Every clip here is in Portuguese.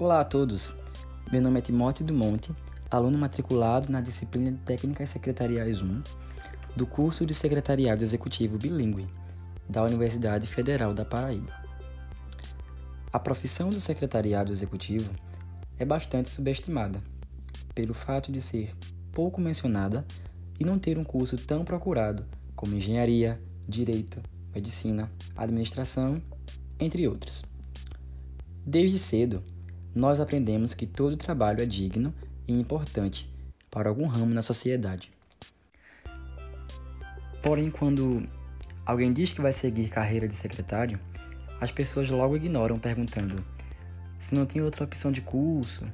Olá a todos, meu nome é Timóteo Dumonte, aluno matriculado na disciplina de Técnicas Secretariais 1 do curso de Secretariado Executivo Bilingue da Universidade Federal da Paraíba. A profissão do secretariado executivo é bastante subestimada, pelo fato de ser pouco mencionada e não ter um curso tão procurado como engenharia, direito, medicina, administração, entre outros. Desde cedo, nós aprendemos que todo trabalho é digno e importante para algum ramo na sociedade. Porém, quando alguém diz que vai seguir carreira de secretário, as pessoas logo ignoram perguntando se não tem outra opção de curso,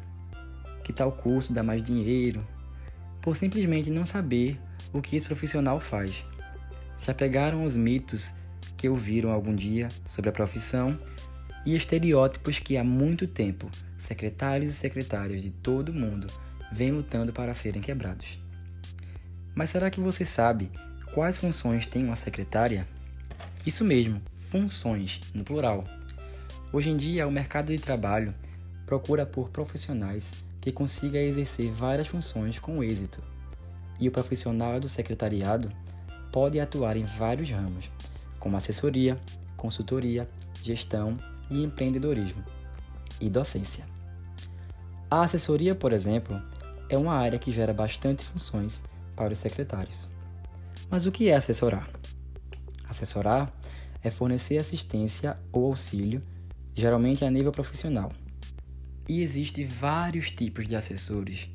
que tal curso dá mais dinheiro, por simplesmente não saber o que esse profissional faz. Se apegaram aos mitos que ouviram algum dia sobre a profissão e estereótipos que há muito tempo secretários e secretárias de todo mundo vêm lutando para serem quebrados. Mas será que você sabe quais funções tem uma secretária? Isso mesmo, funções, no plural. Hoje em dia, o mercado de trabalho procura por profissionais que consigam exercer várias funções com êxito. E o profissional do secretariado pode atuar em vários ramos, como assessoria, consultoria, gestão e empreendedorismo, e docência. A assessoria, por exemplo, é uma área que gera bastante funções para os secretários. Mas o que é assessorar? Assessorar é fornecer assistência ou auxílio, geralmente a nível profissional. E existem vários tipos de assessores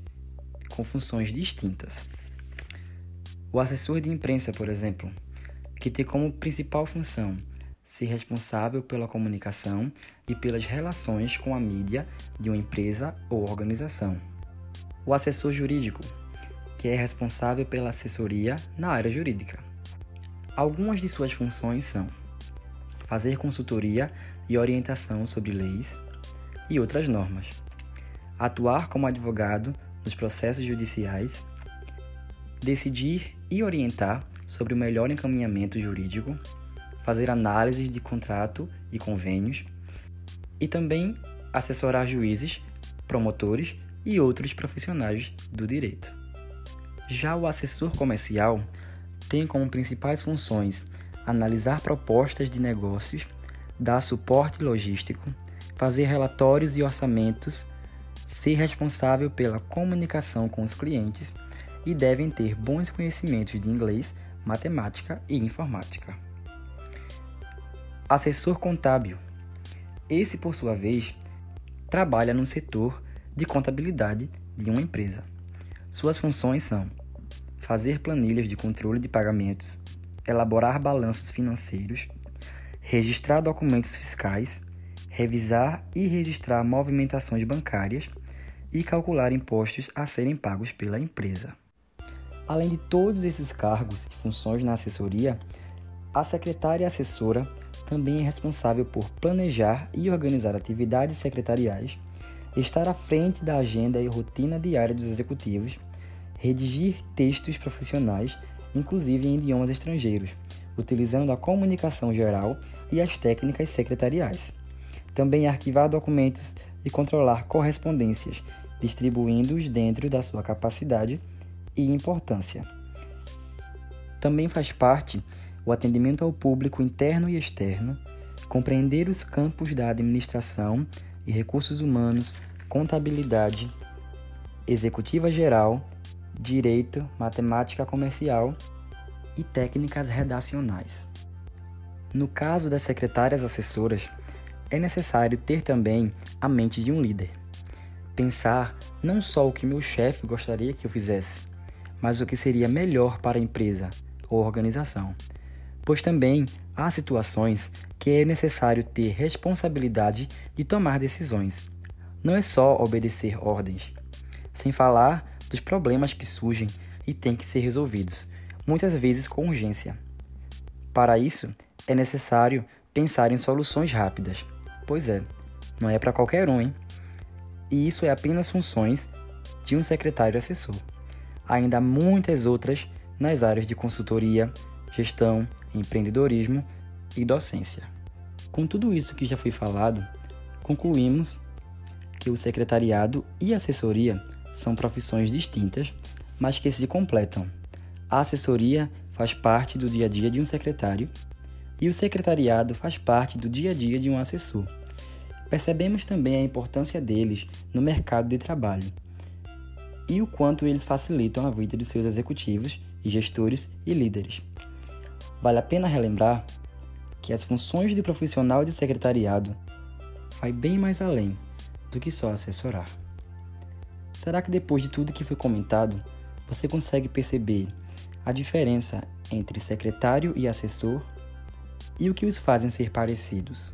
com funções distintas. O assessor de imprensa, por exemplo, que tem como principal função ser responsável pela comunicação e pelas relações com a mídia de uma empresa ou organização. O assessor jurídico, que é responsável pela assessoria na área jurídica. Algumas de suas funções são fazer consultoria e orientação sobre leis e outras normas, atuar como advogado nos processos judiciais, decidir e orientar sobre o melhor encaminhamento jurídico fazer análises de contrato e convênios e também assessorar juízes, promotores e outros profissionais do direito. Já o assessor comercial tem como principais funções analisar propostas de negócios, dar suporte logístico, fazer relatórios e orçamentos, ser responsável pela comunicação com os clientes e devem ter bons conhecimentos de inglês, matemática e informática. Assessor contábil. Esse, por sua vez, trabalha no setor de contabilidade de uma empresa. Suas funções são fazer planilhas de controle de pagamentos, elaborar balanços financeiros, registrar documentos fiscais, revisar e registrar movimentações bancárias e calcular impostos a serem pagos pela empresa. Além de todos esses cargos e funções na assessoria, a secretária assessora também é responsável por planejar e organizar atividades secretariais, estar à frente da agenda e rotina diária dos executivos, redigir textos profissionais, inclusive em idiomas estrangeiros, utilizando a comunicação geral e as técnicas secretariais. Também arquivar documentos e controlar correspondências, distribuindo-os dentro da sua capacidade e importância. Também faz parte o atendimento ao público interno e externo, compreender os campos da administração e recursos humanos, contabilidade, executiva geral, direito, matemática comercial e técnicas redacionais. No caso das secretárias assessoras, é necessário ter também a mente de um líder. Pensar não só o que meu chefe gostaria que eu fizesse, mas o que seria melhor para a empresa ou organização pois também há situações que é necessário ter responsabilidade de tomar decisões. Não é só obedecer ordens, sem falar dos problemas que surgem e têm que ser resolvidos, muitas vezes com urgência. Para isso, é necessário pensar em soluções rápidas. Pois é, não é para qualquer um, hein? E isso é apenas funções de um secretário assessor. Ainda há muitas outras nas áreas de consultoria, gestão, empreendedorismo e docência. Com tudo isso que já foi falado, concluímos que o secretariado e assessoria são profissões distintas, mas que se completam. A assessoria faz parte do dia a dia de um secretário e o secretariado faz parte do dia a dia de um assessor. Percebemos também a importância deles no mercado de trabalho e o quanto eles facilitam a vida de seus executivos gestores e líderes. Vale a pena relembrar que as funções de profissional de secretariado vai bem mais além do que só assessorar. Será que depois de tudo que foi comentado, você consegue perceber a diferença entre secretário e assessor e o que os fazem ser parecidos?